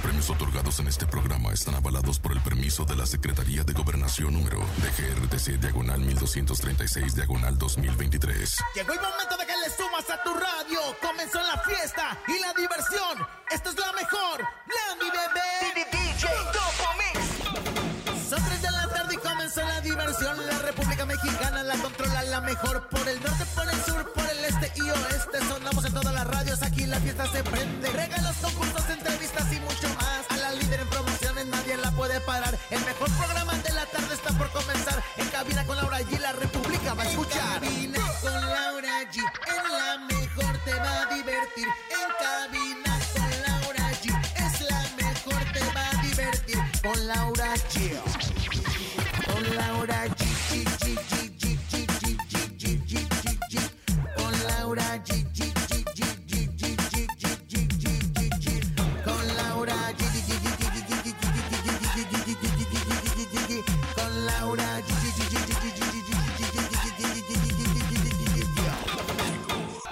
premios otorgados en este programa están avalados por el permiso de la Secretaría de Gobernación número de GRTC Diagonal 1236 Diagonal 2023. Llegó el momento de que le sumas a tu radio. Comenzó la fiesta y la diversión. Esto es la mejor. Landy Bebé. DJ Son 3 de la tarde y comenzó la diversión. La República Mexicana la controla la mejor. Por el norte, por el sur, por el este y oeste. Sonamos en todas las radios. Aquí la fiesta se prende. Regalos, concursos, entrevistas y mucho El mejor programa de la tarde está por comenzar. En cabina con Laura G. La República va a escuchar.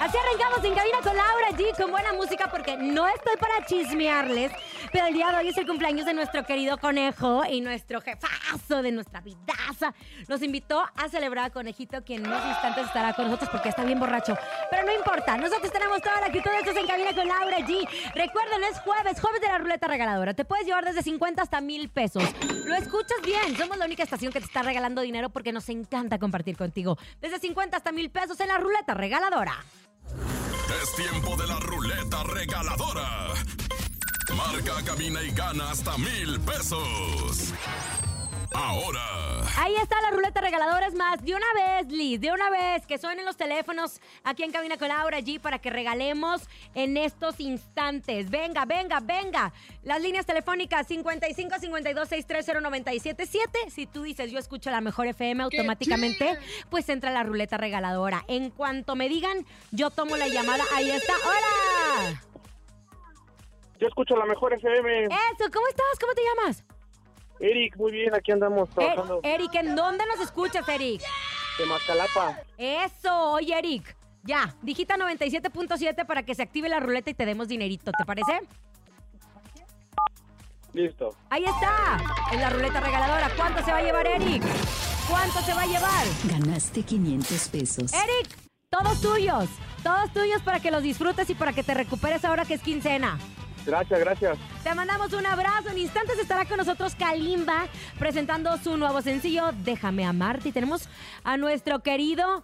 Así arrancamos en cabina con Laura G con buena música porque no estoy para chismearles, pero el día de hoy es el cumpleaños de nuestro querido conejo y nuestro jefazo de nuestra vidaza. Nos invitó a celebrar a Conejito, que en unos instantes estará con nosotros porque está bien borracho. Pero no importa, nosotros tenemos toda la actitud de estos en cabina con Laura G. Recuerden, es jueves, jueves de la ruleta regaladora. Te puedes llevar desde 50 hasta mil pesos. Lo escuchas bien, somos la única estación que te está regalando dinero porque nos encanta compartir contigo. Desde 50 hasta mil pesos en la ruleta regaladora. Es tiempo de la ruleta regaladora. Marca, cabina y gana hasta mil pesos. Ahora, Ahí está la ruleta regaladora. Es más, de una vez, Liz, de una vez, que suenen los teléfonos aquí en Cabina con Laura G para que regalemos en estos instantes. Venga, venga, venga. Las líneas telefónicas 55 52 630 977. Si tú dices yo escucho la mejor FM automáticamente, pues entra la ruleta regaladora. En cuanto me digan, yo tomo la llamada. Ahí está. ¡Hola! Yo escucho la mejor FM. Eso, ¿cómo estás? ¿Cómo te llamas? Eric, muy bien, aquí andamos Er- trabajando Eric, ¿en dónde nos escuchas, Eric? de Mascalapa. Eso, oye, Eric. Ya, digita 97.7 para que se active la ruleta y te demos dinerito, ¿te parece? Listo. Ahí está, en la ruleta regaladora. ¿Cuánto se va a llevar, Eric? ¿Cuánto se va a llevar? Ganaste 500 pesos. Eric, todos tuyos. Todos tuyos para que los disfrutes y para que te recuperes ahora que es quincena. Gracias, gracias. Te mandamos un abrazo. En instantes estará con nosotros Kalimba presentando su nuevo sencillo, Déjame amarte. Y tenemos a nuestro querido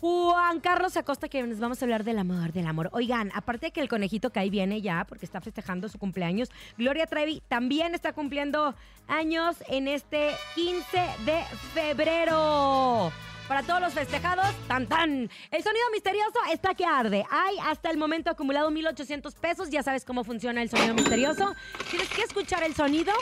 Juan Carlos Acosta que nos vamos a hablar del amor, del amor. Oigan, aparte de que el conejito que ahí viene ya, porque está festejando su cumpleaños, Gloria Trevi también está cumpliendo años en este 15 de febrero. Para todos los festejados, tan tan. El sonido misterioso está que arde. Hay hasta el momento acumulado 1,800 pesos. Ya sabes cómo funciona el sonido misterioso. Tienes que escuchar el sonido,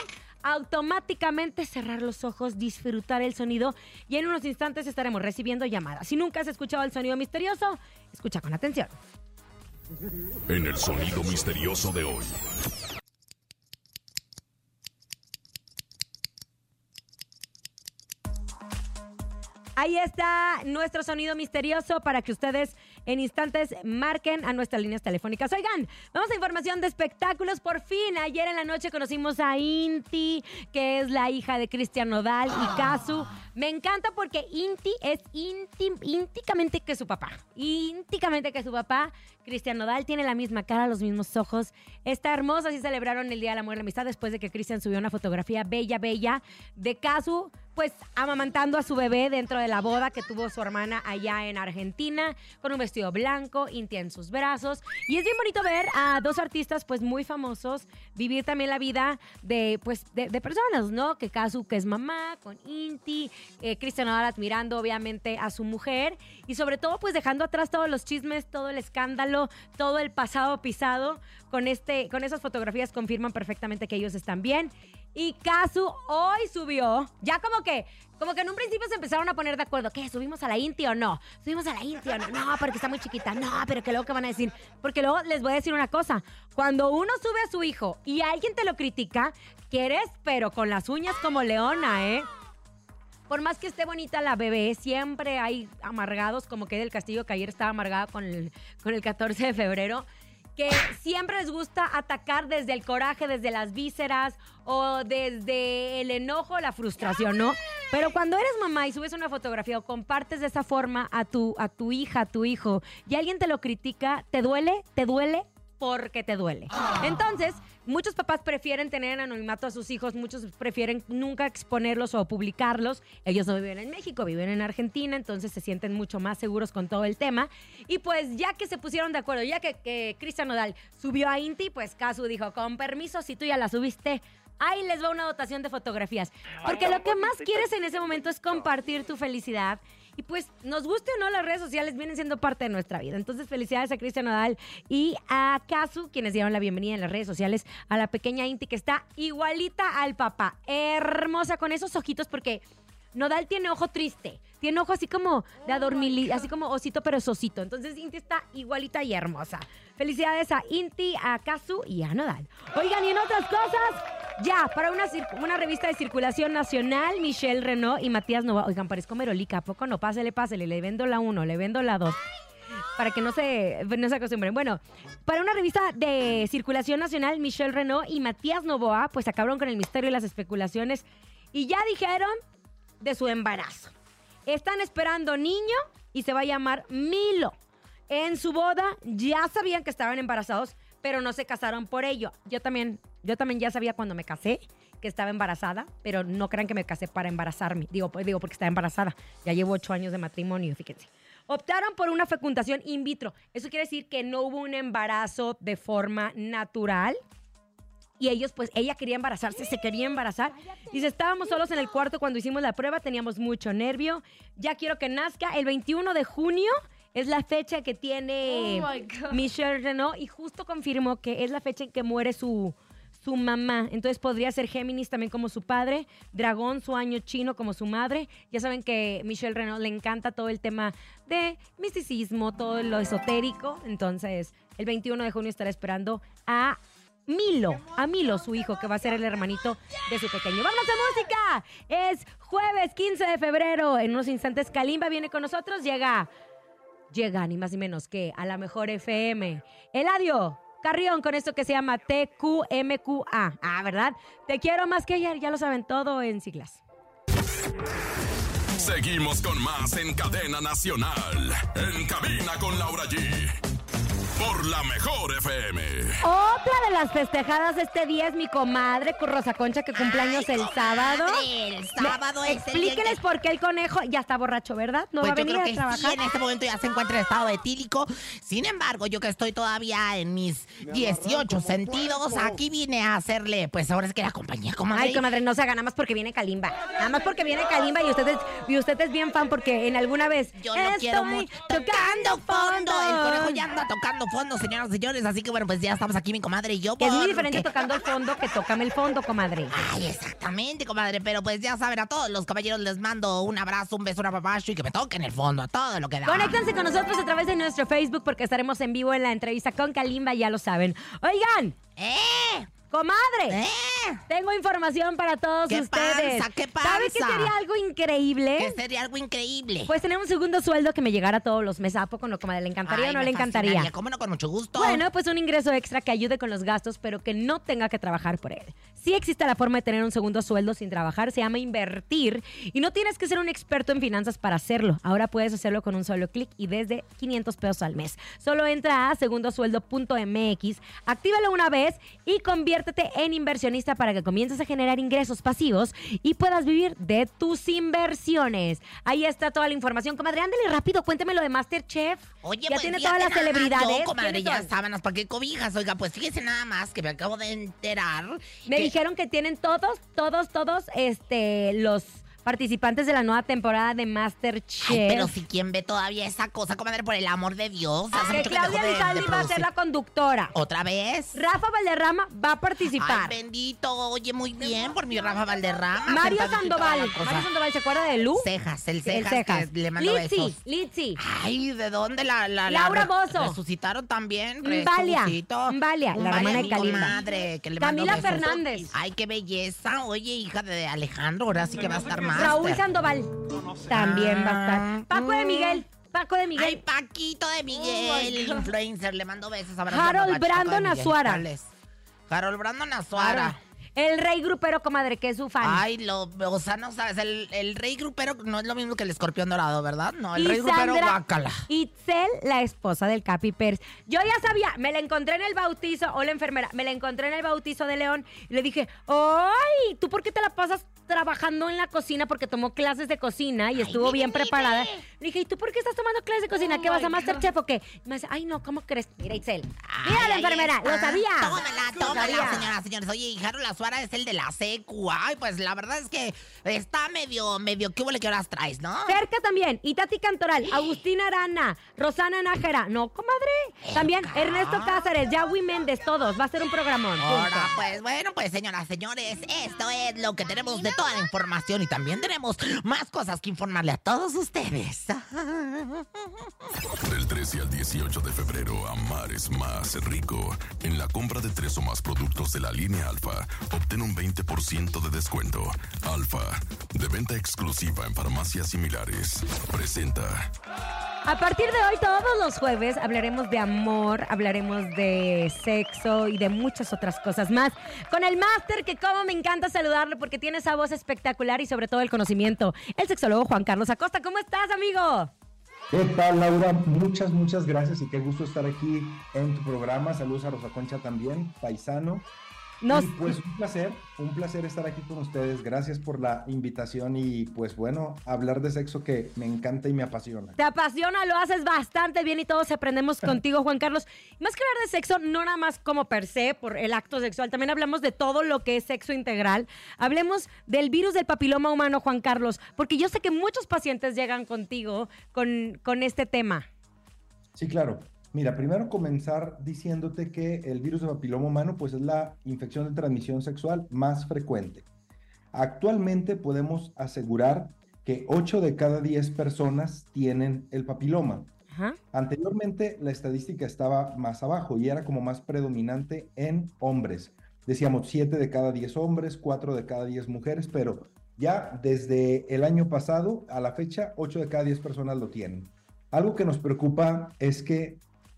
automáticamente cerrar los ojos, disfrutar el sonido y en unos instantes estaremos recibiendo llamadas. Si nunca has escuchado el sonido misterioso, escucha con atención. en el sonido misterioso de hoy. Ahí está nuestro sonido misterioso para que ustedes en instantes marquen a nuestras líneas telefónicas. Oigan, vamos a información de espectáculos. Por fin, ayer en la noche conocimos a Inti, que es la hija de Cristian Nodal y Kazu. Me encanta porque Inti es ínticamente que su papá. Ínticamente que su papá. Cristian Nodal tiene la misma cara, los mismos ojos. Está hermosa. Así celebraron el Día del Amor y la Amistad después de que Cristian subió una fotografía bella, bella de Kazu, pues amamantando a su bebé dentro de la boda que tuvo su hermana allá en Argentina, con un vestido blanco, Inti en sus brazos. Y es bien bonito ver a dos artistas pues muy famosos vivir también la vida de pues de, de personas, ¿no? Que Kazu que es mamá, con Inti, eh, Cristian Nodal admirando obviamente a su mujer y sobre todo pues dejando atrás todos los chismes, todo el escándalo, todo el pasado pisado con este con esas fotografías confirman perfectamente que ellos están bien. Y Kazu hoy subió, ya como que, como que en un principio se empezaron a poner de acuerdo, ¿qué? ¿Subimos a la Inti o no? ¿Subimos a la Inti o no? No, porque está muy chiquita, no, pero que luego qué van a decir. Porque luego les voy a decir una cosa, cuando uno sube a su hijo y alguien te lo critica, quieres, pero con las uñas como leona, ¿eh? Por más que esté bonita la bebé, siempre hay amargados, como que del Castillo, que ayer estaba amargada con con el 14 de febrero. Que siempre les gusta atacar desde el coraje, desde las vísceras o desde el enojo, la frustración, ¿no? Pero cuando eres mamá y subes una fotografía o compartes de esa forma a tu, a tu hija, a tu hijo, y alguien te lo critica, ¿te duele? ¿Te duele? Porque te duele. Entonces, muchos papás prefieren tener en anonimato a sus hijos, muchos prefieren nunca exponerlos o publicarlos. Ellos no viven en México, viven en Argentina, entonces se sienten mucho más seguros con todo el tema. Y pues ya que se pusieron de acuerdo, ya que, que Cristian Nodal subió a Inti, pues Casu dijo, con permiso, si tú ya la subiste, ahí les va una dotación de fotografías. Porque lo que más quieres en ese momento es compartir tu felicidad. Y pues, nos guste o no, las redes sociales vienen siendo parte de nuestra vida. Entonces, felicidades a Cristian Nodal y a Casu, quienes dieron la bienvenida en las redes sociales a la pequeña Inti, que está igualita al papá. Hermosa, con esos ojitos, porque Nodal tiene ojo triste. Tiene ojo así como de adormili, así como osito perezosito. Entonces Inti está igualita y hermosa. Felicidades a Inti, a Kazu y a Nodal. Oigan, y en otras cosas, ya, para una, una revista de circulación nacional, Michelle Renault y Matías Nova. Oigan, parezco Merolica, ¿a poco no? Pásele, pásele, le vendo la uno, le vendo la dos. Para que no se, no se acostumbren. Bueno, para una revista de circulación nacional, Michelle Renault y Matías Novoa, pues acabaron con el misterio y las especulaciones y ya dijeron de su embarazo. Están esperando niño y se va a llamar Milo. En su boda ya sabían que estaban embarazados, pero no se casaron por ello. Yo también, yo también ya sabía cuando me casé que estaba embarazada, pero no crean que me casé para embarazarme. Digo, pues, digo porque estaba embarazada. Ya llevo ocho años de matrimonio, fíjense. Optaron por una fecundación in vitro. Eso quiere decir que no hubo un embarazo de forma natural. Y ellos, pues, ella quería embarazarse, se quería embarazar. Dice, estábamos solos en el cuarto cuando hicimos la prueba, teníamos mucho nervio. Ya quiero que nazca. El 21 de junio es la fecha que tiene Oh. Michelle Renault y justo confirmó que es la fecha en que muere su, su mamá. Entonces podría ser Géminis también como su padre, Dragón, su año chino como su madre. Ya saben que Michelle Renault le encanta todo el tema de misticismo, todo lo esotérico. Entonces, el 21 de junio estará esperando a Milo, a Milo, su hijo, que va a ser el hermanito de su pequeño. ¡Vámonos a música! Es jueves 15 de febrero. En unos instantes, Kalimba viene con nosotros. Llega, llega ni más ni menos que a la mejor FM. Eladio Carrión con esto que se llama TQMQA. Ah, ¿verdad? Te quiero más que ayer. Ya lo saben todo en siglas. Seguimos con más en cadena nacional. En cabina con Laura G. Por la mejor FM. Otra de las festejadas este día es mi comadre con Rosa Concha que cumpleaños Ay, el sábado. El sábado Me- es el Explíqueles que- por qué el conejo ya está borracho, ¿verdad? No Pues va a yo venir creo a que sí, trabajar. en este momento ya se encuentra en estado etílico. Sin embargo, yo que estoy todavía en mis 18 sentidos, aquí vine a hacerle, pues ahora es que la compañía, comadre. Ay, comadre, no se haga nada más porque viene Kalimba. Nada más porque viene Kalimba y usted es, y usted es bien fan porque en alguna vez. Yo no quiero estoy mucho. Tocando fondo. El conejo ya anda tocando fondo, señoras y señores. Así que bueno, pues ya estamos aquí, mi comadre y yo. Que es muy diferente tocando el fondo que tócame el fondo, comadre. Ay, exactamente, comadre. Pero pues ya saben, a todos los caballeros les mando un abrazo, un beso, un apapacho y que me toquen el fondo, a todo lo que da. Conéctense con nosotros a través de nuestro Facebook porque estaremos en vivo en la entrevista con Kalimba, ya lo saben. Oigan, ¡Eh! Comadre. ¡Eh! Tengo información para todos ¿Qué ustedes. pasa? ¿Qué ¿Sabe qué pasa? sería algo increíble? Que sería algo increíble. Pues tener un segundo sueldo que me llegara todos los meses. ¿A poco no, comadre? ¿Le encantaría Ay, o no le encantaría? fascinaría. ¿Cómo no? Con mucho gusto. Bueno, pues un ingreso extra que ayude con los gastos, pero que no tenga que trabajar por él. Sí existe la forma de tener un segundo sueldo sin trabajar, se llama invertir y no tienes que ser un experto en finanzas para hacerlo. Ahora puedes hacerlo con un solo clic y desde 500 pesos al mes. Solo entra a segundosueldo.mx, actívalo una vez y conviértete en inversionista para que comiences a generar ingresos pasivos y puedas vivir de tus inversiones. Ahí está toda la información. Comadre, ándale rápido, cuénteme lo de Masterchef. Oye, ya pues tiene todas las celebridades. Yo, comadre, ¿Quiénes ya sábanas, ¿para qué cobijas? Oiga, pues fíjese nada más que me acabo de enterar. Me que- dijeron que tienen todos, todos, todos, este, los participantes de la nueva temporada de Masterchef. Ay, pero si quién ve todavía esa cosa, comadre, por el amor de Dios. Hace que mucho que Claudia de- Lizaldi de va a ser la conductora. ¿Otra vez? Rafa Valderrama va a participar. Ay, bendito. Oye, muy bien por mi Rafa Valderrama. Mario Sandoval. Mario Sandoval, ¿se acuerda de Lu? Cejas, el El cejas, Cejas. que le mando Litzy, besos. Litzy. Ay, ¿de dónde la, la, la Laura Bozzo. Resucitaron también. Resucitó. Mbalia, la hermana de comadre, que le mando Camila besos. Fernández. Ay, qué belleza. Oye, hija de Alejandro, ahora sí que va a estar más. Raúl Sandoval. También va a Ah, estar. Paco de. Miguel. Paco de Ay, Miguel. Paquito de Oh, Miguel, el God. influencer, le mando besos. Harold Brandon. Azuara. Harold Brandon Azuara. El rey grupero, comadre, que es su fan. Ay, lo, o sea, no sabes, el, el rey grupero no es lo mismo que el escorpión dorado, ¿verdad? No, el Y rey grupero, Sandra guácala. Itzel, la esposa del Capi Pérez. Yo ya sabía, me la encontré en el bautizo, o la enfermera, me la encontré en el bautizo de León y le dije, ¡ay! ¿Tú por qué te la pasas trabajando en la cocina? Porque tomó clases de cocina y estuvo bien preparada. Le dije, ¿y tú por qué estás tomando clases de cocina? Oh ¿Qué vas a my Masterchef o qué? Y me dice, ¡ay, no! ¿Cómo crees? Mira, Itzel. Ay, Mira la enfermera, lo sabía. Tómala, Lo tómala, sabía. señoras, señores. Oye, y Harold Azuara es el de la secu. Ay, pues la verdad es que está medio, medio, ¿qué huele que horas traes, no? Cerca también, Itati Cantoral, Agustina Arana, Rosana Nájera. No, comadre. También Ernesto Cáceres, Yahweh Méndez, todos. Va a ser un programón. Ahora, pues bueno, pues señoras, señores, esto es lo que tenemos de toda la información y también tenemos más cosas que informarle a todos ustedes. Del 13 al 18 de febrero, Amar es más rico. En la compra de tres o más productos de la línea Alfa, obtén un 20% de descuento. Alfa, de venta exclusiva en farmacias similares. Presenta. A partir de hoy, todos los jueves, hablaremos de amor, hablaremos de sexo y de muchas otras cosas más. Con el máster, que como me encanta saludarlo porque tiene esa voz espectacular y sobre todo el conocimiento. El sexólogo Juan Carlos Acosta. ¿Cómo estás, amigo? ¿Qué tal, Laura? Muchas, muchas gracias y qué gusto estar aquí en tu programa. Saludos a Rosa Concha también, paisano. Y pues un placer, un placer estar aquí con ustedes. Gracias por la invitación y pues bueno, hablar de sexo que me encanta y me apasiona. Te apasiona, lo haces bastante bien y todos aprendemos contigo, Juan Carlos. Más que hablar de sexo, no nada más como per se, por el acto sexual, también hablamos de todo lo que es sexo integral. Hablemos del virus del papiloma humano, Juan Carlos, porque yo sé que muchos pacientes llegan contigo con, con este tema. Sí, claro. Mira, primero comenzar diciéndote que el virus de papiloma humano pues es la infección de transmisión sexual más frecuente. Actualmente podemos asegurar que 8 de cada 10 personas tienen el papiloma. Ajá. Anteriormente la estadística estaba más abajo y era como más predominante en hombres. Decíamos 7 de cada 10 hombres, 4 de cada 10 mujeres, pero ya desde el año pasado a la fecha 8 de cada 10 personas lo tienen. Algo que nos preocupa es que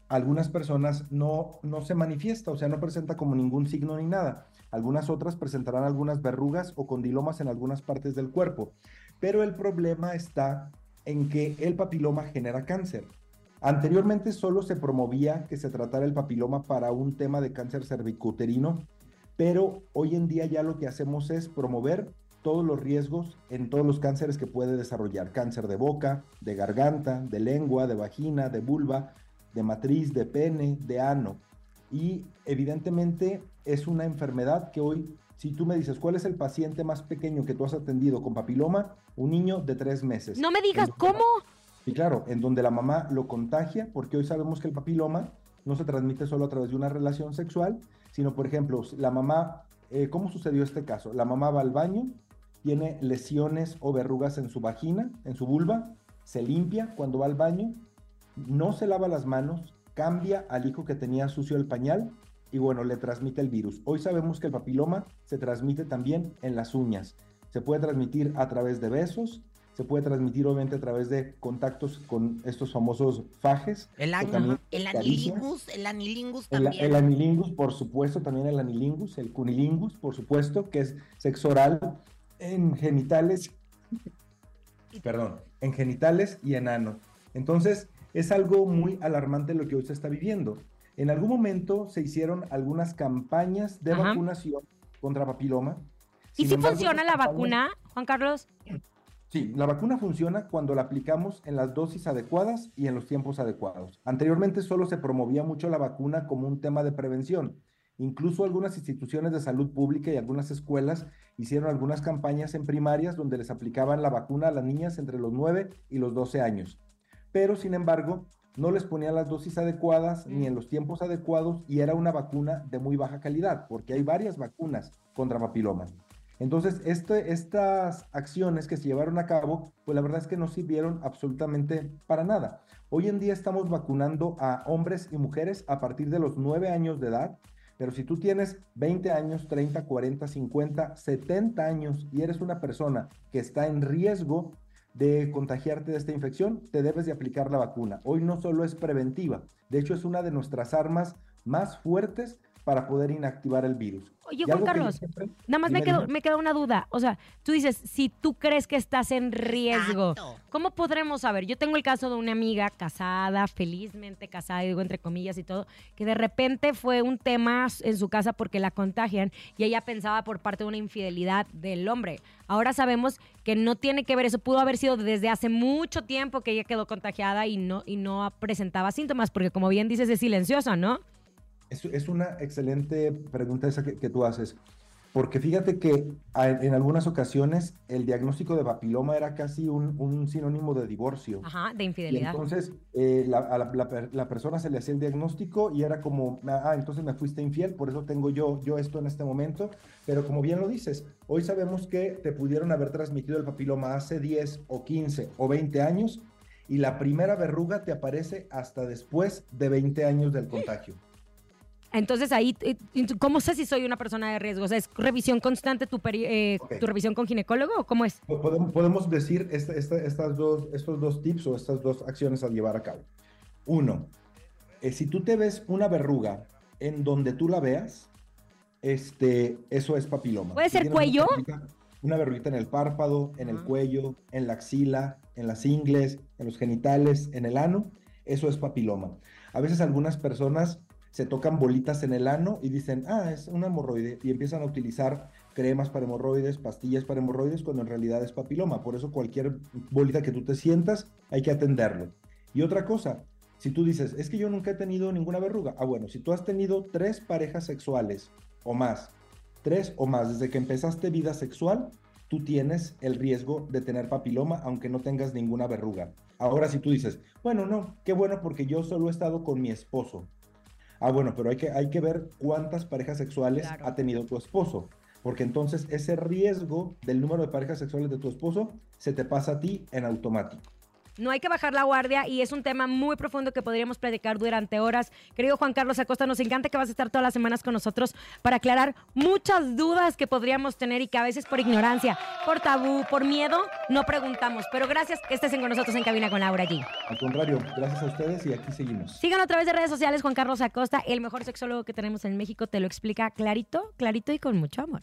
algunas personas no, no se manifiesta, o sea, no presenta como ningún signo ni nada. Algunas otras presentarán algunas verrugas o condilomas en algunas partes del cuerpo. Pero el problema está en que el papiloma genera cáncer. Anteriormente solo se promovía que se tratara el papiloma para un tema de cáncer cervicuterino, pero hoy en día ya lo que hacemos es promover todos los riesgos en todos los cánceres que puede desarrollar. Cáncer de boca, de garganta, de lengua, de vagina, de vulva, de matriz, de pene, de ano. Y evidentemente es una enfermedad que hoy, si tú me dices, ¿cuál es el paciente más pequeño que tú has atendido con papiloma? Un niño de tres meses. No me digas cómo. y claro, en donde la mamá lo contagia, porque hoy sabemos que el papiloma no se transmite solo a través de una relación sexual, sino, por ejemplo, la mamá, eh, ¿cómo sucedió este caso? La mamá va al baño, tiene lesiones o verrugas en su vagina, en su vulva, se limpia cuando va al baño, no se lava las manos, cambia al hijo que tenía sucio el pañal y bueno, le transmite el virus. Hoy sabemos que el papiloma se transmite también en las uñas. Se puede transmitir a través de besos, se puede transmitir obviamente a través de contactos con estos famosos fajes. El, el anilingus, el anilingus El, también. el anilingus, por supuesto, también el anilingus, el cunilingus, por supuesto, que es sexo oral en genitales, perdón, en genitales y en ano. Entonces, es algo muy alarmante lo que hoy se está viviendo. En algún momento se hicieron algunas campañas de Ajá. vacunación contra papiloma. ¿Y si embargo, funciona la vacuna, Juan Carlos? Sí, la vacuna funciona cuando la aplicamos en las dosis adecuadas y en los tiempos adecuados. Anteriormente solo se promovía mucho la vacuna como un tema de prevención. Incluso algunas instituciones de salud pública y algunas escuelas hicieron algunas campañas en primarias donde les aplicaban la vacuna a las niñas entre los 9 y los 12 años. Pero, sin embargo, no les ponían las dosis adecuadas ni en los tiempos adecuados y era una vacuna de muy baja calidad, porque hay varias vacunas contra papiloma. Entonces, este, estas acciones que se llevaron a cabo, pues la verdad es que no sirvieron absolutamente para nada. Hoy en día estamos vacunando a hombres y mujeres a partir de los 9 años de edad, pero si tú tienes 20 años, 30, 40, 50, 70 años y eres una persona que está en riesgo de contagiarte de esta infección, te debes de aplicar la vacuna. Hoy no solo es preventiva, de hecho es una de nuestras armas más fuertes para poder inactivar el virus. Oye, Juan Carlos, siempre- nada más me quedó, me queda una duda. O sea, tú dices, si tú crees que estás en riesgo, Exacto. ¿cómo podremos saber? Yo tengo el caso de una amiga casada, felizmente casada, digo entre comillas y todo, que de repente fue un tema en su casa porque la contagian y ella pensaba por parte de una infidelidad del hombre. Ahora sabemos que no tiene que ver, eso pudo haber sido desde hace mucho tiempo que ella quedó contagiada y no, y no presentaba síntomas, porque como bien dices, es silenciosa, ¿no? Es, es una excelente pregunta esa que, que tú haces, porque fíjate que en algunas ocasiones el diagnóstico de papiloma era casi un, un sinónimo de divorcio. Ajá, de Y infidelidad. entonces eh, la, a la, la per- la persona se le hacía el diagnóstico y era como, ah, entonces me fuiste infiel, por eso tengo yo, yo esto en este momento. Pero como bien lo dices, hoy sabemos que te pudieron haber transmitido el papiloma hace 10 o 15 o 20 años y la primera verruga te aparece hasta después de 20 años del contagio. Entonces ahí, eh, ¿cómo sé si soy una persona de riesgo? O sea, ¿es revisión constante tu, eh, Ok. tu revisión con ginecólogo o cómo es? Po- Podemos, podemos decir esta- esta- estas dos, estos dos tips o estas dos acciones a llevar a cabo. Uno, eh, si tú te ves una verruga en donde tú la veas, este, eso es papiloma. ¿Puede ser cuello? Una verruguita, una verruguita en el párpado, en el Ah. cuello, en la axila, en las ingles, en los genitales, en el ano, eso es papiloma. A veces algunas personas se tocan bolitas en el ano y dicen, ah, es un hemorroide, y empiezan a utilizar cremas para hemorroides, pastillas para hemorroides, cuando en realidad es papiloma. Por eso cualquier bolita que tú te sientas, hay que atenderlo. Y otra cosa, si tú dices, es que yo nunca he tenido ninguna verruga, ah, bueno, si tú has tenido tres parejas sexuales o más, tres o más, desde que empezaste vida sexual, tú tienes el riesgo de tener papiloma, aunque no tengas ninguna verruga. Ahora, si tú dices, bueno, no, qué bueno porque yo solo he estado con mi esposo. Ah, bueno, pero hay que, hay que ver cuántas parejas sexuales Claro. ha tenido tu esposo. Porque entonces ese riesgo del número de parejas sexuales de tu esposo se te pasa a ti en automático. No hay que bajar la guardia y es un tema muy profundo que podríamos platicar durante horas. Querido Juan Carlos Acosta, nos encanta que vas a estar todas las semanas con nosotros para aclarar muchas dudas que podríamos tener y que a veces por ignorancia, por tabú, por miedo, no preguntamos. Pero gracias que estés con nosotros en Cabina con Laura G. Al contrario, gracias a ustedes y aquí seguimos. Síganlo a través de redes sociales, Juan Carlos Acosta, el mejor sexólogo que tenemos en México, te lo explica clarito, clarito y con mucho amor.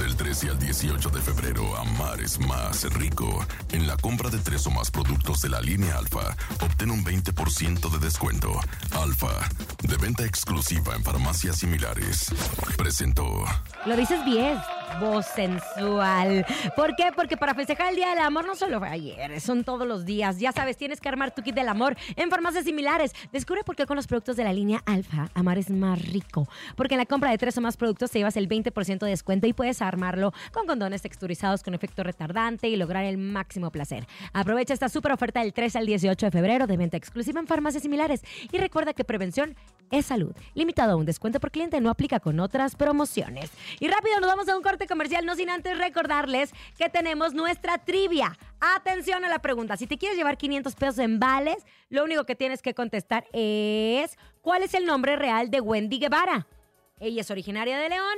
Del 13 al 18 de febrero, Amar es más rico. En la compra de tres o más productos de la línea Alfa, obtén un 20% de descuento. Alfa, de venta exclusiva en farmacias similares. Presentó. Lo dices bien, voz sensual. ¿Por qué? Porque para festejar el Día del Amor no solo fue ayer, son todos los días. Ya sabes, tienes que armar tu kit del amor en farmacias similares. Descubre por qué con los productos de la línea Alfa, amar es más rico. Porque en la compra de tres o más productos te llevas el 20% de descuento y puedes armarlo con condones texturizados con efecto retardante y lograr el máximo placer. Aprovecha esta super oferta del 3 al 18 de febrero de venta exclusiva en farmacias similares. Y recuerda que prevención es salud. Limitado a un descuento por cliente, no aplica con otras promociones. Y rápido, nos vamos a un corte comercial, no sin antes recordarles que tenemos nuestra trivia. Atención a la pregunta. Si te quieres llevar 500 pesos en vales, lo único que tienes que contestar es ¿cuál es el nombre real de Wendy Guevara? Ella es originaria de León.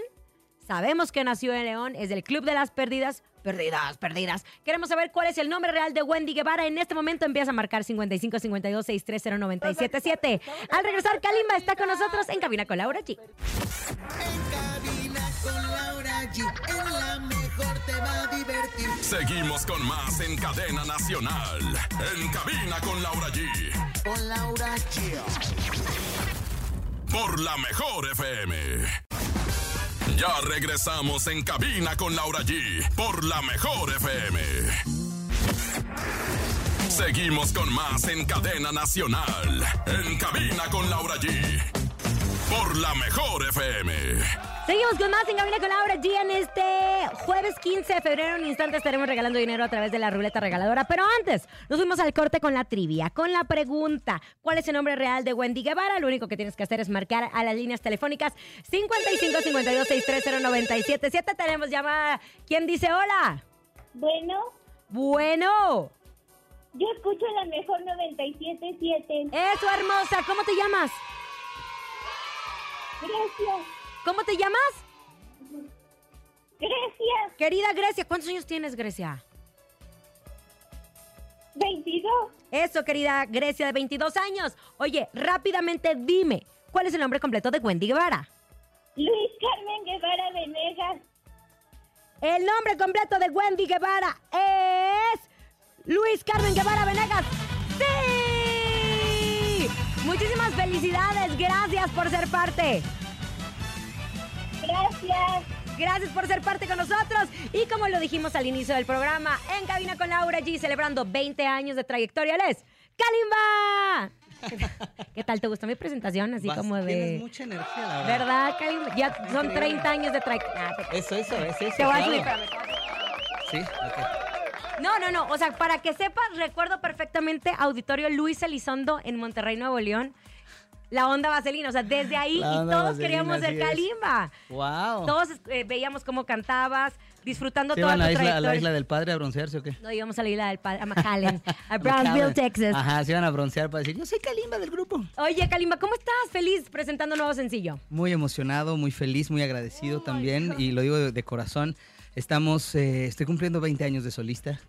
Sabemos que nació en León, es del Club de las Perdidas. Perdidas, perdidas. Queremos saber cuál es el nombre real de Wendy Guevara. En este momento empieza a marcar 55 52 630 977. Al regresar, Kalimba está con nosotros en Cabina con Laura G. En cabina con Laura G. En la mejor te va a divertir. Seguimos con más en cadena nacional. En cabina con Laura G. Con Laura G. Por la mejor FM. Ya regresamos en cabina con Laura G. Por la mejor FM. Seguimos con más en cadena nacional. En cabina con Laura G. Por la mejor FM. Seguimos con más en Cabina con Laura G en este jueves 15 de febrero. En un instante estaremos regalando dinero a través de la ruleta regaladora. Pero antes, nos fuimos al corte con la trivia, con la pregunta: ¿Cuál es el nombre real de Wendy Guevara? Lo único que tienes que hacer es marcar a las líneas telefónicas 55 52 630 977. Tenemos llamada. ¿Quién dice hola? Bueno, Bueno, yo escucho la mejor 97.7. eso hermosa. ¿Cómo te llamas? Gracias, ¿Cómo te llamas? gracias. Querida Grecia, ¿cuántos años tienes, Grecia? 22. Eso, querida Grecia, de 22 años. Oye, rápidamente dime, ¿cuál es el nombre completo de Wendy Guevara? Luis Carmen Guevara Venegas. El nombre completo de Wendy Guevara es Luis Carmen Guevara Venegas. ¡Sí! Muchísimas felicidades, gracias por ser parte. Gracias. Gracias por ser parte con nosotros. Y como lo dijimos al inicio del programa, en Cabina con Laura G, celebrando 20 años de trayectoria, él es Kalimba. ¿Qué tal? ¿Te gustó mi presentación? Así Vas- como de... Tienes mucha energía, la verdad. ¿Verdad, Kalimba? Ya son 30 años de trayectoria. Eso, eso, es eso. Te voy a claro. subir, espérame, te voy a subir. Sí, ok. No, no, no. O sea, para que sepas, recuerdo perfectamente Auditorio Luis Elizondo en Monterrey, Nuevo León. La onda vaselina. O sea, desde ahí y todos vaselina, queríamos ser. Kalimba. Wow. Todos eh, veíamos cómo cantabas, disfrutando ¿Se toda iban tu a la, isla, a la isla del padre a broncearse o qué? No, íbamos a la isla del padre, a McAllen, a Brownsville. Texas. Ajá, se iban a broncear para decir, yo soy Kalimba del grupo. Oye, Kalimba, ¿cómo estás? Feliz presentando un nuevo sencillo. Muy emocionado, muy feliz, muy agradecido también, y lo digo de, de corazón. Estamos, eh, estoy cumpliendo 20 años de solista,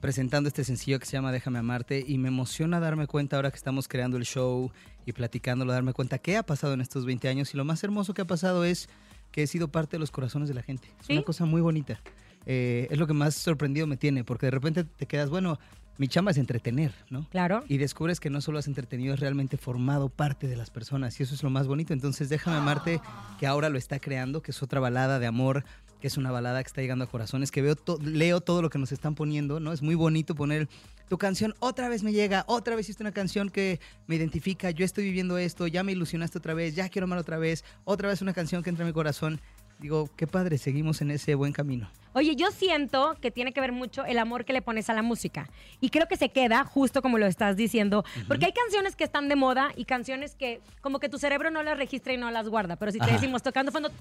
presentando este sencillo que se llama Déjame Amarte, y me emociona darme cuenta ahora que estamos creando el show y platicándolo, darme cuenta qué ha pasado en estos 20 años, y lo más hermoso que ha pasado es que he sido parte de los corazones de la gente. Es ¿Sí? una cosa muy bonita. Eh, es lo que más sorprendido me tiene, porque de repente te quedas, bueno, mi chamba es entretener, ¿no? Claro. Y descubres que no solo has entretenido, has realmente formado parte de las personas. Y eso es lo más bonito. Entonces, déjame amarte, que ahora lo está creando, que es otra balada de amor, que es una balada que está llegando a corazones, que veo to- leo todo lo que nos están poniendo, ¿no? Es muy bonito poner tu canción, otra vez me llega, otra vez hiciste una canción que me identifica, yo estoy viviendo esto, ya me ilusionaste otra vez, ya quiero amar otra vez, otra vez una canción que entra en mi corazón. Digo, qué padre, seguimos en ese buen camino. Oye, yo siento que tiene que ver mucho el amor que le pones a la música. Y creo que se queda justo como lo estás diciendo. Porque hay canciones que están de moda y canciones que como que tu cerebro no las registra y no las guarda. Pero si te Ajá. decimos tocando fondo,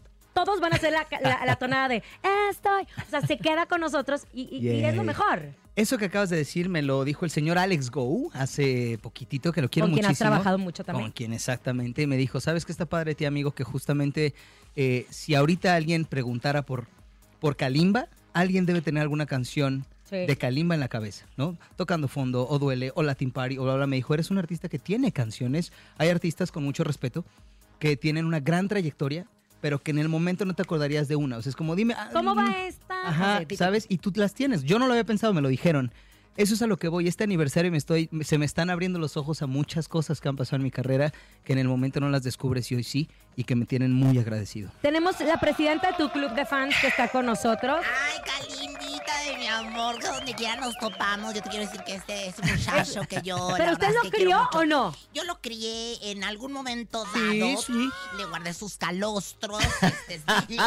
todos van a hacer la, la- la tonada de estoy. O sea, se queda con nosotros y, y- y es lo mejor. Eso que acabas de decir me lo dijo el señor Alex Go hace poquitito, que lo quiero Con quien muchísimo. has trabajado mucho también. Con quien exactamente. Y me dijo, ¿sabes qué está padre ti, amigo? Que justamente eh, si ahorita alguien preguntara por, por Kalimba, alguien debe tener alguna canción Sí. de Kalimba en la cabeza, ¿no? Tocando fondo, o duele, o Latin Party, o bla, bla. Me dijo, eres un artista que tiene canciones. Hay artistas con mucho respeto que tienen una gran trayectoria, pero que en el momento no te acordarías de una. O sea, es como, dime... ah, ¿Cómo va esta? Ajá, ¿sabes? Y tú las tienes. Yo no lo había pensado, me lo dijeron. Eso es a lo que voy. Este aniversario me estoy, se me están abriendo los ojos a muchas cosas que han pasado en mi carrera que en el momento no las descubres y hoy sí y que me tienen muy agradecido. Tenemos la presidenta de tu club de fans que está con nosotros. Ay, amor, que donde quiera nos topamos. Yo te quiero decir que este es un muchacho que yo. la ¿Pero usted lo que crió o no? Yo lo crié en algún momento dado. Sí, sí. Le guardé sus calostros, este, sí,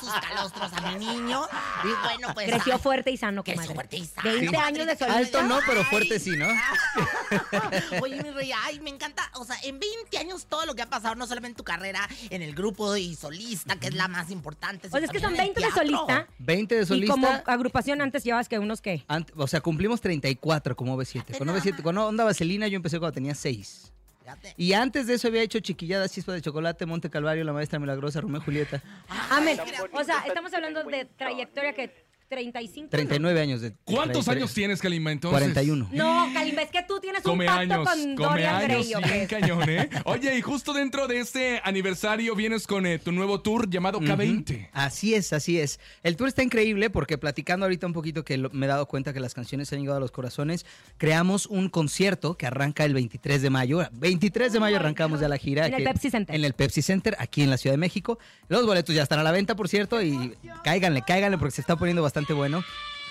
sus calostros a mi niño. Y bueno, pues. Creció ay, fuerte y sano, Creció comadre. fuerte y sano. 20 años de solista. Alto no, pero Ay. fuerte sí, ¿no? Oye, mi rey, ay, me encanta. O sea, en 20 años todo lo que ha pasado, no solamente en tu carrera en el grupo y solista, que es la más importante. O sea, es que son sino también 20 en de solista. 20 de Y solista. como agrupación antes llevabas que unos que. ant- o sea, cumplimos 34 como OV7. Con OV7, con Onda Vaselina yo empecé cuando tenía 6. Fíjate. Y antes de eso había hecho Chiquilladas, Chispa de Chocolate, Monte Calvario, La Maestra Milagrosa, Romeo y Julieta. Amén. tan O sea, estamos hablando de trayectoria que 35. ¿no? 39 años de ¿Cuántos años tienes, Kalimba, entonces? 41. No, Kalimba, es que tú tienes un pacto años, con come Dorian años, Gray. ¿o bien cañón, ¿eh? Oye, y justo dentro de este aniversario vienes con eh, tu nuevo tour llamado K20. Así es, así es. El tour está increíble porque platicando ahorita un poquito que lo- me he dado cuenta que las canciones han llegado a los corazones, creamos un concierto que arranca el 23 de mayo. 23 de mayo arrancamos ya la gira. En el Pepsi Center. En el Pepsi Center, aquí en la Ciudad de México. Los boletos ya están a la venta, por cierto, y cáiganle, cáiganle porque se está poniendo bastante bueno.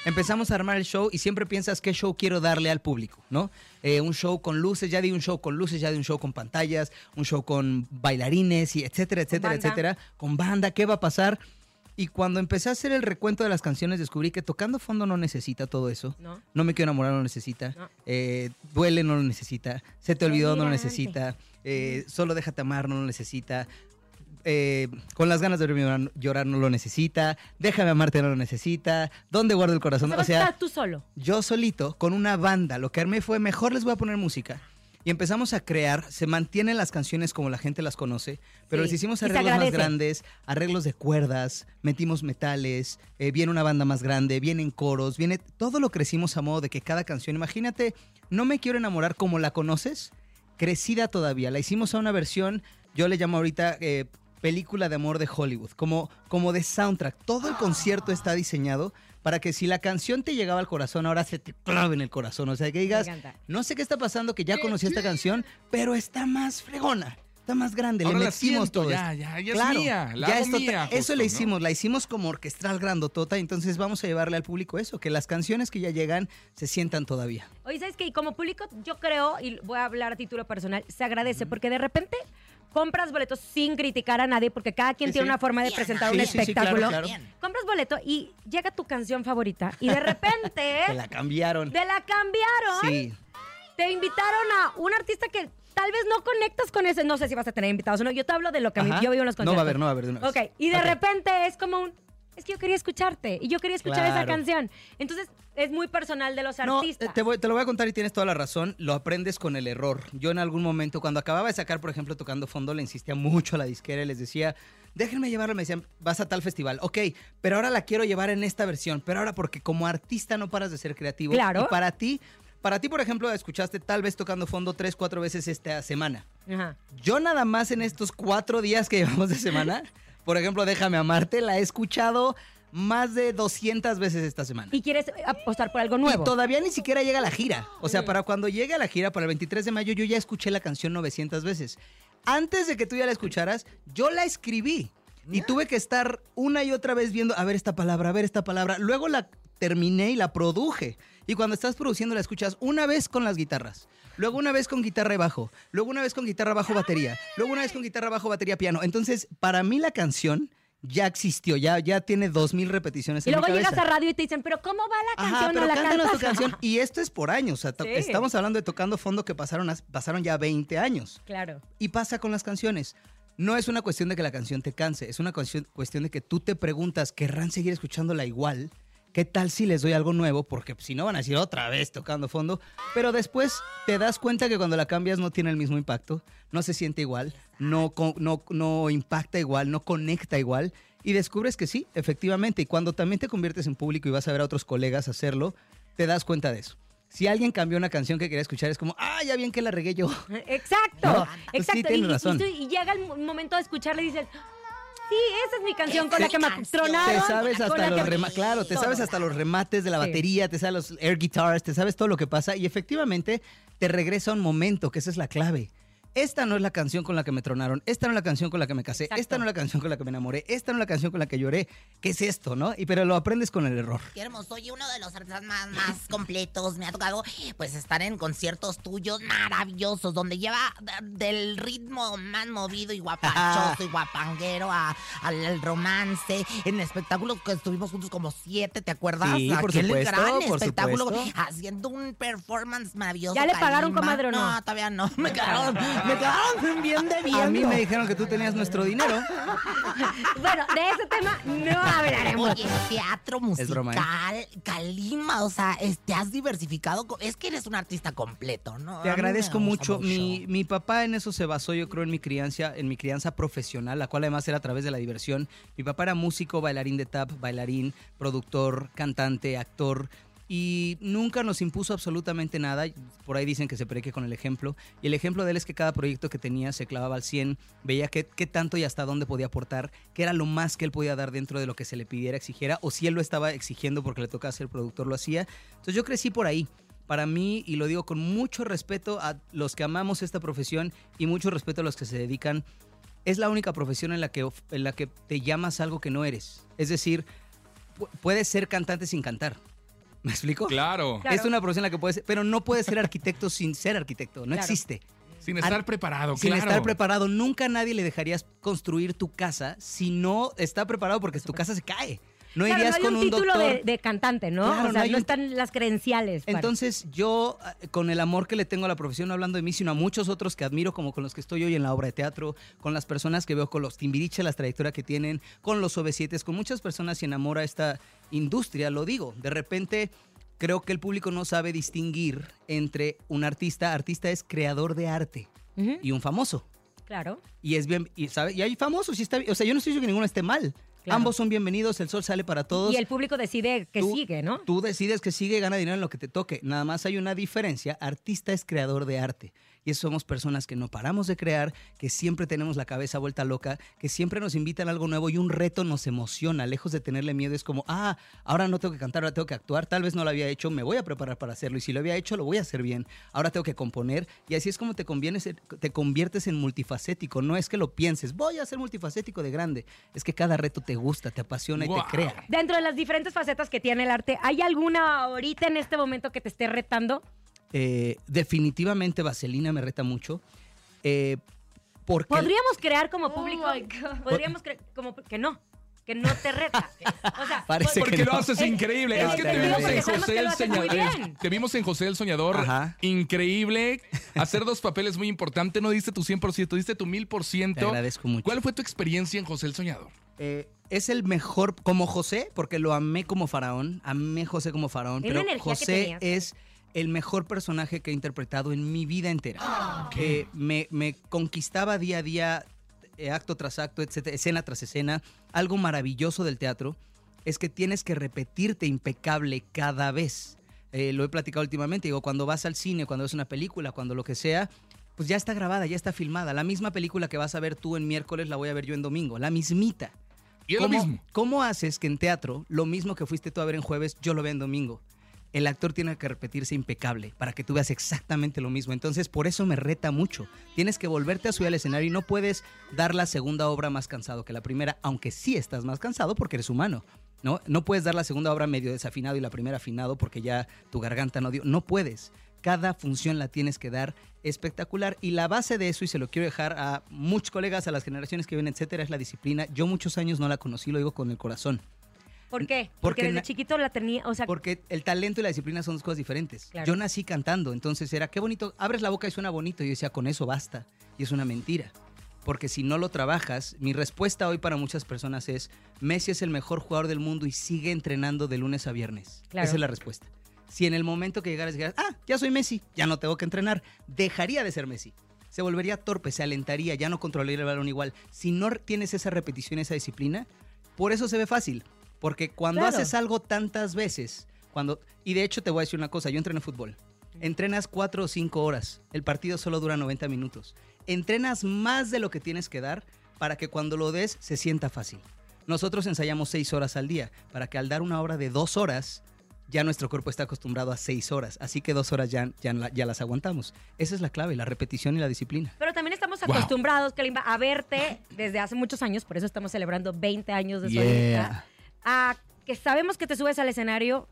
Empezamos a armar el show y siempre piensas qué show quiero darle al público, ¿no? Eh, un show con luces, ya di un show con luces, ya di un show con pantallas, un show con bailarines y etcétera, etcétera, etcétera, con banda, ¿qué va a pasar? Y cuando empecé a hacer el recuento de las canciones, descubrí que tocando fondo no necesita todo eso. No. No me quiero enamorar no necesita. No. Eh, duele no lo necesita. Se te olvidó no lo necesita. Eh, solo déjate amar no lo necesita. Eh, con las ganas de llorar, llorar no lo necesita. Déjame amarte no lo necesita. ¿Dónde guardo el O corazón? sea, O sea, tú solo. yo solito, con una banda, lo que armé fue mejor les voy a poner música. y empezamos a crear, se mantienen las canciones como la gente las conoce, pero Sí, les hicimos arreglos más grandes, arreglos de cuerdas, metimos metales, eh, viene una banda más grande, vienen coros, viene todo lo crecimos a modo de que cada canción, imagínate, no me quiero enamorar como la conoces, crecida todavía, la hicimos a una versión, yo le llamo ahorita eh, película de amor de Hollywood, como, como de soundtrack, todo el concierto está diseñado para que si la canción te llegaba al corazón, ahora se te clave en el corazón, o sea, que digas, no sé qué está pasando, que ya conocí esta canción, pero está más fregona. Está más grande, Ahora le metimos todo ya, esto. es Claro, mía, la ya es mía, Eso le ¿no? hicimos, la hicimos como orquestral grandotota, entonces vamos a llevarle al público eso, que las canciones que ya llegan se sientan todavía. Oye, ¿sabes qué? Y como público, yo creo, y voy a hablar a título personal, se agradece porque de repente compras boletos sin criticar a nadie, porque cada quien Sí, tiene sí. una forma de presentar sí, un sí, sí, claro, espectáculo. claro. Compras boleto y llega tu canción favorita y de repente Te la cambiaron. te la cambiaron. Sí. Te invitaron a un artista que tal vez no conectas con ese. No sé si vas a tener invitados o no. Yo te hablo de lo que a mí- yo vivo en los No conciertos. va a haber, no va a haber de una vez. Ok, y de repente es como un. Es que yo quería escucharte y yo quería escuchar esa canción. Entonces es muy personal de los artistas. te, voy- te lo voy a contar y tienes toda la razón. Lo aprendes con el error. Yo en algún momento, cuando acababa de sacar, por ejemplo, tocando fondo, le insistía mucho a la disquera y les decía, déjenme llevarla. Me decían, vas a tal festival. Ok, pero ahora la quiero llevar en esta versión. Pero ahora porque como artista no paras de ser creativo. Claro. Y para ti, para ti, por ejemplo, escuchaste tal vez tocando fondo tres, cuatro veces esta semana. Ajá. Yo nada más en estos cuatro días que llevamos de semana, por ejemplo, Déjame Amarte, la he escuchado más de 200 veces esta semana. Y quieres apostar por algo nuevo. Y todavía ni siquiera llega la gira. O sea, para cuando llegue a la gira, para el 23 de mayo, yo ya escuché la canción 900 veces. Antes de que tú ya la escucharas, yo la escribí. Y tuve que estar una y otra vez viendo, a ver esta palabra, a ver esta palabra. Luego la terminé y la produje. Y cuando estás produciendo la escuchas una vez con las guitarras. Luego una vez con guitarra y bajo. Luego una vez con guitarra, bajo, batería. Luego una vez con guitarra, bajo, batería, piano. Entonces, para mí la canción ya existió, ya, ya tiene dos mil repeticiones y en mi luego llegas a radio y te dicen, pero ¿cómo va la Ajá, canción? pero no la cántanos tu cantas?" canción. Y esto es por años. O sea, to- Sí. estamos hablando de tocando fondo que pasaron, as- pasaron ya 20 años. Claro. Y pasa con las canciones. No es una cuestión de que la canción te canse, es una cuestión, cuestión de que tú te preguntas, ¿querrán seguir escuchándola igual? ¿Qué tal si les doy algo nuevo? Porque si no van a decir otra vez tocando fondo. Pero después te das cuenta que cuando la cambias no tiene el mismo impacto, no se siente igual, no, no, no impacta igual, no conecta igual. Y descubres que sí, efectivamente. Y cuando también te conviertes en público y vas a ver a otros colegas hacerlo, te das cuenta de eso. Si alguien cambió una canción que quería escuchar, es como, ah, ya bien que la regué yo. Exacto, No, pues sí, exacto. y, y- llega el mo- momento de escucharle y dices, sí, esa es mi canción con la que me tronaron. Te sabes hasta los que- remates, claro, te sabes hasta los remates de la Sí. batería, te sabes los air guitars, te sabes todo lo que pasa y efectivamente te regresa a un momento, que esa es la clave. Esta no es la canción con la que me tronaron, esta no es la canción con la que me casé, Exacto. esta no es la canción con la que me enamoré, esta no es la canción con la que lloré. ¿Qué es esto, no? Y pero lo aprendes con el error. Qué hermoso. Soy uno de los artistas más, más completos. Me ha tocado pues estar en conciertos tuyos maravillosos, donde lleva de- del ritmo más movido y guapachoso y guapanguero a- al, al romance. En espectáculos que estuvimos juntos como siete, ¿te acuerdas? Sí, por Aquel supuesto, gran por espectáculo supuesto. haciendo un performance maravilloso. ¿Ya le pagaron, comadre, no? No, todavía no. Me quedaron, me quedaron bien debiendo. A mí me dijeron que tú tenías nuestro dinero. Bueno, de ese tema no hablaremos. Oye, teatro broma, musical, ¿eh? Calima, o sea, es- te has diversificado. Es que eres un artista completo, ¿no? Te agradezco gusta mucho. Mi, mi papá en eso se basó, yo creo, en mi crianza, en mi crianza profesional, la cual además era a través de la diversión. Mi papá era músico, bailarín de tap, bailarín, productor, cantante, actor. Y nunca nos impuso absolutamente nada. Por ahí dicen que se preque con el ejemplo. Y el ejemplo de él es que cada proyecto que tenía se clavaba al 100, veía qué, tanto y hasta dónde podía aportar, qué era lo más que él podía dar dentro de lo que se le pidiera, exigiera, o si él lo estaba exigiendo porque le tocaba ser productor, lo hacía. Entonces yo crecí por ahí para mí, y lo digo con mucho respeto a los que amamos esta profesión y mucho respeto a los que se dedican, es la única profesión en la que, en la que te llamas algo que no eres. Es decir, pu- puedes ser cantante sin cantar. ¿Me explico? Claro. Claro. Es una profesión en la que puedes, pero no puedes ser arquitecto sin ser arquitecto. No Claro. existe. Sin estar preparado, Sin claro. estar preparado, nunca a nadie le dejarías construir tu casa si no está preparado porque tu casa se cae. No Claro, irías no hay con un, un, título doctor. de, de cantante, ¿no? Claro, o sea, no, un- están las credenciales. para- Entonces yo, eh, con el amor que le tengo a la profesión, no hablando de mí, sino a muchos otros que admiro, como con los que estoy hoy en la obra de teatro, con las personas que veo, con los Timbiriche, las trayectorias que tienen, con los OV7, con muchas personas se enamora esta industria, lo digo. De repente creo que el público no sabe distinguir entre un artista, artista es creador de arte, y un famoso. Claro. Y es bien, y, ¿sabe? y hay famosos, y está, o sea, yo no estoy diciendo que ninguno esté mal. Claro. Ambos son bienvenidos, el sol sale para todos. Y el público decide que Tú- sigue, ¿no? Tú decides que sigue, gana dinero en lo que te toque. Nada más hay una diferencia. Artista es creador de arte. Y somos personas que no paramos de crear, que siempre tenemos la cabeza vuelta loca, que siempre nos invitan a algo nuevo y un reto nos emociona. Lejos de tenerle miedo, es como, ah, ahora no tengo que cantar, ahora tengo que actuar. Tal vez no lo había hecho, me voy a preparar para hacerlo. Y si lo había hecho, lo voy a hacer bien. Ahora tengo que componer. Y así es como te, convienes, te conviertes en multifacético. No es que lo pienses, voy a ser multifacético de grande. Es que cada reto te gusta, te apasiona y Wow. te crea. Dentro de las diferentes facetas que tiene el arte, ¿hay alguna ahorita en este momento que te esté retando? Eh, definitivamente Vaselina me reta mucho. Eh, porque Podríamos crear como público. Oh God. Podríamos creer como que no, que no te reta. O sea, Parece Porque que lo no. haces Es- increíble. es Es que te vimos en José que el Soñador. Te vimos en José el Soñador. Ajá. Increíble. Hacer dos papeles muy importante. No diste tu 100%, diste tu 1000%. Te agradezco mucho. ¿Cuál fue tu experiencia en José el Soñador? Eh, es el mejor, como José, porque lo amé como faraón, amé José como faraón, pero José tenías. es el mejor personaje que he interpretado en mi vida entera. Eh, me, me conquistaba día a día, eh, acto tras acto, etcétera, escena tras escena. Algo maravilloso del teatro es que tienes que repetirte impecable cada vez. Eh, lo he platicado últimamente, digo, cuando vas al cine, cuando ves una película, cuando lo que sea, pues ya está grabada, ya está filmada. La misma película que vas a ver tú en miércoles la voy a ver yo en domingo, la mismita. Y es lo ¿Cómo- mismo. ¿Cómo haces que en teatro lo mismo que fuiste tú a ver en jueves, yo lo vea en domingo? El actor tiene que repetirse impecable para que tú veas exactamente lo mismo. Entonces, por eso me reta mucho. Tienes que volverte a subir al escenario y no puedes dar la segunda obra más cansado que la primera, aunque sí estás más cansado porque eres humano. ¿no? no puedes dar la segunda obra medio desafinado y la primera afinado porque ya tu garganta no dio. No puedes. Cada función la tienes que dar espectacular. Y la base de eso, y se lo quiero dejar a muchos colegas, a las generaciones que vienen, etcétera, es la disciplina. Yo muchos años no la conocí, lo digo con el corazón. ¿Por qué? Porque Porque desde chiquito la tenía, o sea, Porque el talento y la disciplina son dos cosas diferentes. Claro. Yo nací cantando, entonces era, qué bonito, abres la boca y suena bonito. Y yo decía, con eso basta. Y es una mentira. Porque si no lo trabajas, mi respuesta hoy para muchas personas es, Messi es el mejor jugador del mundo y sigue entrenando de lunes a viernes. Claro. Esa es la respuesta. Si en el momento que llegaras dijeras, ah, ya soy Messi, ya no tengo que entrenar, dejaría de ser Messi. Se volvería torpe, se alentaría, ya no controlaría el balón igual. Si no tienes esa repetición, esa disciplina, por eso se ve fácil. Porque cuando Claro. haces algo tantas veces, cuando y de hecho te voy a decir una cosa, yo entreno fútbol. Entrenas cuatro o cinco horas, el partido solo dura 90 minutos. Entrenas más de lo que tienes que dar para que cuando lo des se sienta fácil. Nosotros ensayamos seis horas al día, para que al dar una hora de dos horas, ya nuestro cuerpo está acostumbrado a seis horas, así que dos horas ya, ya, ya las aguantamos. Esa es la clave, la repetición y la disciplina. pero también estamos Wow. acostumbrados, Kalimba, a verte desde hace muchos años, por eso estamos celebrando 20 años de Yeah. A que sabemos que te subes al escenario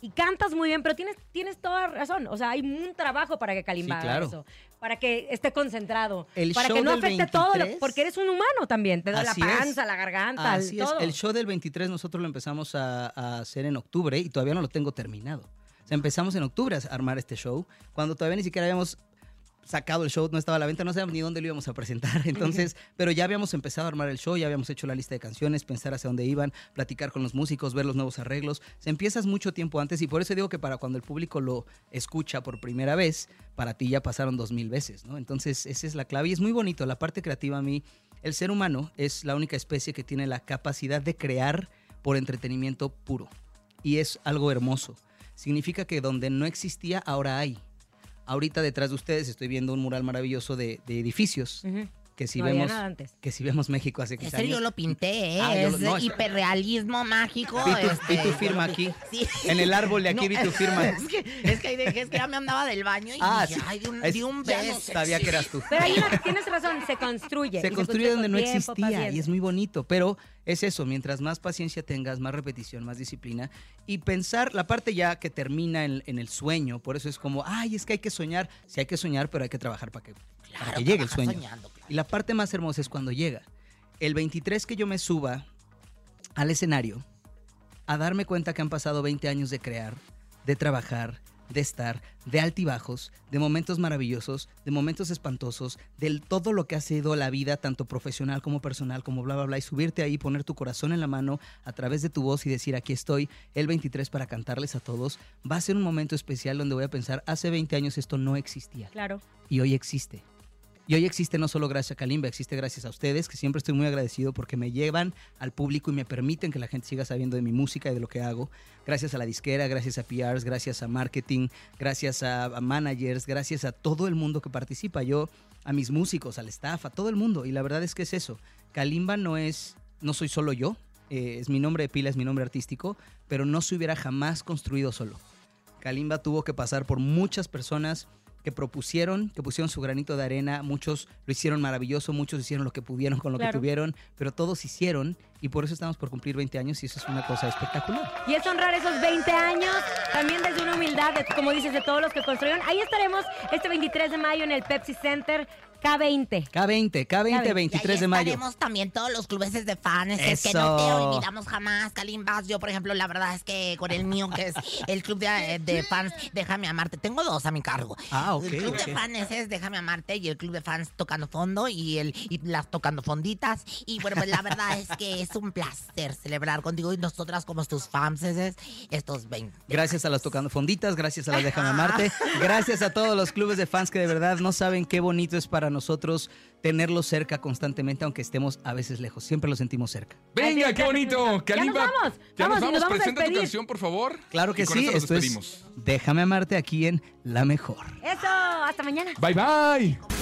y cantas muy bien, pero tienes, tienes toda razón. O sea, hay un trabajo para que Kalimba Sí, claro. eso, para que esté concentrado, El para show que no afecte todo, lo- 23, porque eres un humano también. Te da la es. panza, la garganta, el- es. todo. El show del 23 nosotros lo empezamos a, a hacer en octubre y todavía no lo tengo terminado. O sea, empezamos en octubre a armar este show, cuando todavía ni siquiera habíamos sacado el show, no estaba a la venta, no sabíamos ni dónde lo íbamos a presentar. Entonces, pero ya habíamos empezado a armar el show, ya habíamos hecho la lista de canciones, pensar hacia dónde iban, platicar con los músicos, ver los nuevos arreglos. Se empiezas mucho tiempo antes y por eso digo que para cuando el público lo escucha por primera vez, para ti ya pasaron dos mil veces, ¿no? Entonces, esa es la clave y es muy bonito. La parte creativa a mí, el ser humano es la única especie que tiene la capacidad de crear por entretenimiento puro. Y es algo hermoso. Significa que donde no existía, ahora hay. Ahorita detrás de ustedes estoy viendo un mural maravilloso de, de edificios. Que si No había vemos nada antes. que si vemos México hace 15 Ese años. yo lo pinté, ¿eh? Ah, es lo- no, es- hiperrealismo mágico. Vi tu, este, vi tu yo firma aquí. Sí. En el árbol de aquí No, vi tu firma. Es que, es que, es que ya me andaba del baño y Ah, dije, sí. ay, de un, Es- de un beso. sabía que eras tú. Pero ahí tienes razón, se construye. y se construye donde no tiempo, existía y paciencia. es muy bonito, pero es eso, mientras más paciencia tengas, más repetición, más disciplina y pensar la parte ya que termina en, en el sueño, por eso es como, ay, es que hay que soñar, sí hay que soñar, pero hay que trabajar para que, para Claro, que llegue el sueño. soñando, claro. Y la parte más hermosa es cuando llega. El 23 que yo me suba al escenario a darme cuenta que han pasado 20 años de crear, de trabajar, de estar, de altibajos, de momentos maravillosos, de momentos espantosos, de todo lo que ha sido la vida, tanto profesional como personal, como bla, bla, bla, y subirte ahí, poner tu corazón en la mano a través de tu voz y decir, aquí estoy, el 23 para cantarles a todos, va a ser un momento especial donde voy a pensar, hace 20 años esto no existía. Claro. Y hoy existe. Y hoy existe no solo gracias a Kalimba, existe gracias a ustedes, que siempre estoy muy agradecido porque me llevan al público y me permiten que la gente siga sabiendo de mi música y de lo que hago. Gracias a la disquera, gracias a PRs, gracias a marketing, gracias a, a managers, gracias a todo el mundo que participa. Yo, a mis músicos, al staff, a todo el mundo. Y la verdad es que es eso. Kalimba no es, no soy solo yo, eh, es mi nombre de pila, es mi nombre artístico, pero no se hubiera jamás construido solo. Kalimba tuvo que pasar por muchas personas que propusieron, que pusieron su granito de arena, muchos lo hicieron maravilloso, muchos hicieron lo que pudieron con lo Claro. que tuvieron, pero todos hicieron y por eso estamos por cumplir 20 años y eso es una cosa espectacular. Y es honrar esos 20 años, también desde una humildad, de- como dices, de todos los que construyeron. Ahí estaremos este 23 de mayo en el Pepsi Center K20. K20, K20, 23 de mayo. Estaremos también todos los clubes de fans. Es que Eso. no te olvidamos jamás, Kalimbas. Yo, por ejemplo, la verdad es que con el mío, que es el club de, de fans Déjame Amarte, tengo dos a mi cargo. Ah, ok, El club de fans es Déjame Amarte y el club de fans Tocando Fondo y, el, y las Tocando Fonditas. Y bueno, pues la verdad es que es un placer celebrar contigo y nosotras como tus fans es- estos 20. Gracias a las Tocando Fonditas, gracias a las Déjame Amarte, gracias a todos los clubes de fans que de verdad no saben qué bonito es para nosotros tenerlos cerca constantemente, aunque estemos a veces lejos. Siempre los sentimos cerca. Venga, Así qué es, bonito. ya nos vamos. Ya Vamos, nos y nos vamos. vamos a Presenta tu canción, por favor. Claro que sí, esto es Déjame Amarte aquí en La Mejor. Eso, hasta mañana. Bye, bye.